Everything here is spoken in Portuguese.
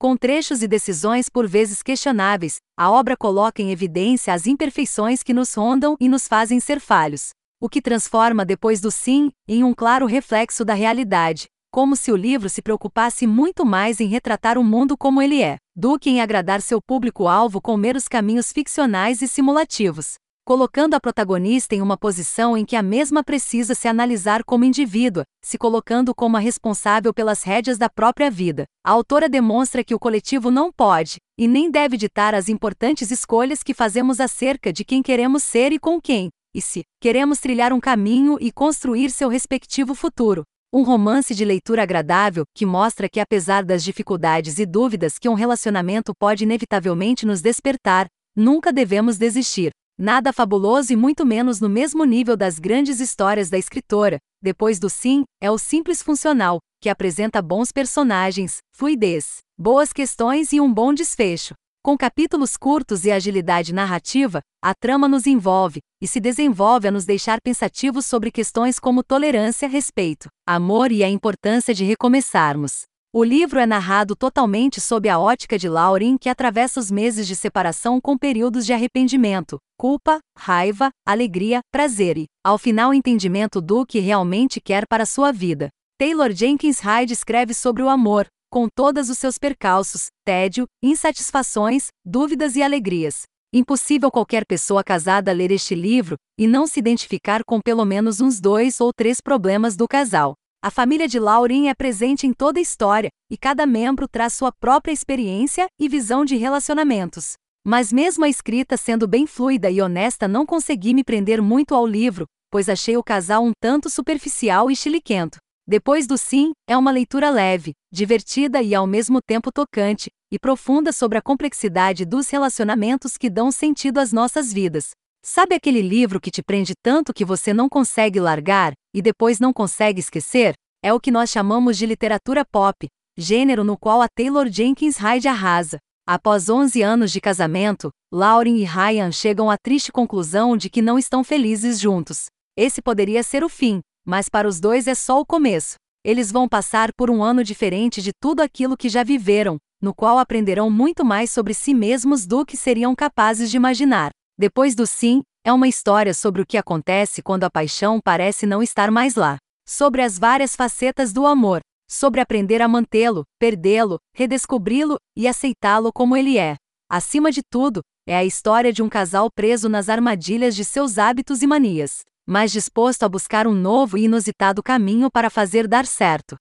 Com trechos e decisões por vezes questionáveis, a obra coloca em evidência as imperfeições que nos rondam e nos fazem ser falhos. O que transforma depois do sim em um claro reflexo da realidade, como se o livro se preocupasse muito mais em retratar o mundo como ele é, do que em agradar seu público-alvo com meros caminhos ficcionais e simulativos colocando a protagonista em uma posição em que a mesma precisa se analisar como indivídua, se colocando como a responsável pelas rédeas da própria vida. A autora demonstra que o coletivo não pode, e nem deve ditar as importantes escolhas que fazemos acerca de quem queremos ser e com quem, e se queremos trilhar um caminho e construir seu respectivo futuro. Um romance de leitura agradável, que mostra que, apesar das dificuldades e dúvidas que um relacionamento pode inevitavelmente nos despertar, nunca devemos desistir. Nada fabuloso e muito menos no mesmo nível das grandes histórias da escritora. Depois do sim, é o simples funcional, que apresenta bons personagens, fluidez, boas questões e um bom desfecho. Com capítulos curtos e agilidade narrativa, a trama nos envolve e se desenvolve a nos deixar pensativos sobre questões como tolerância, respeito, amor e a importância de recomeçarmos. O livro é narrado totalmente sob a ótica de Lauren, que atravessa os meses de separação com períodos de arrependimento, culpa, raiva, alegria, prazer e, ao final, entendimento do que realmente quer para sua vida. Taylor Jenkins Hyde escreve sobre o amor, com todos os seus percalços, tédio, insatisfações, dúvidas e alegrias. Impossível qualquer pessoa casada ler este livro e não se identificar com pelo menos uns dois ou três problemas do casal. A família de Lauren é presente em toda a história, e cada membro traz sua própria experiência e visão de relacionamentos. Mas, mesmo a escrita sendo bem fluida e honesta, não consegui me prender muito ao livro, pois achei o casal um tanto superficial e chiliquento. Depois do sim, é uma leitura leve, divertida e ao mesmo tempo tocante, e profunda sobre a complexidade dos relacionamentos que dão sentido às nossas vidas. Sabe aquele livro que te prende tanto que você não consegue largar, e depois não consegue esquecer? É o que nós chamamos de literatura pop, gênero no qual a Taylor Jenkins Hyde arrasa. Após 11 anos de casamento, Lauren e Ryan chegam à triste conclusão de que não estão felizes juntos. Esse poderia ser o fim, mas para os dois é só o começo. Eles vão passar por um ano diferente de tudo aquilo que já viveram, no qual aprenderão muito mais sobre si mesmos do que seriam capazes de imaginar. Depois do sim, é uma história sobre o que acontece quando a paixão parece não estar mais lá. Sobre as várias facetas do amor. Sobre aprender a mantê-lo, perdê-lo, redescobri-lo e aceitá-lo como ele é. Acima de tudo, é a história de um casal preso nas armadilhas de seus hábitos e manias, mas disposto a buscar um novo e inusitado caminho para fazer dar certo.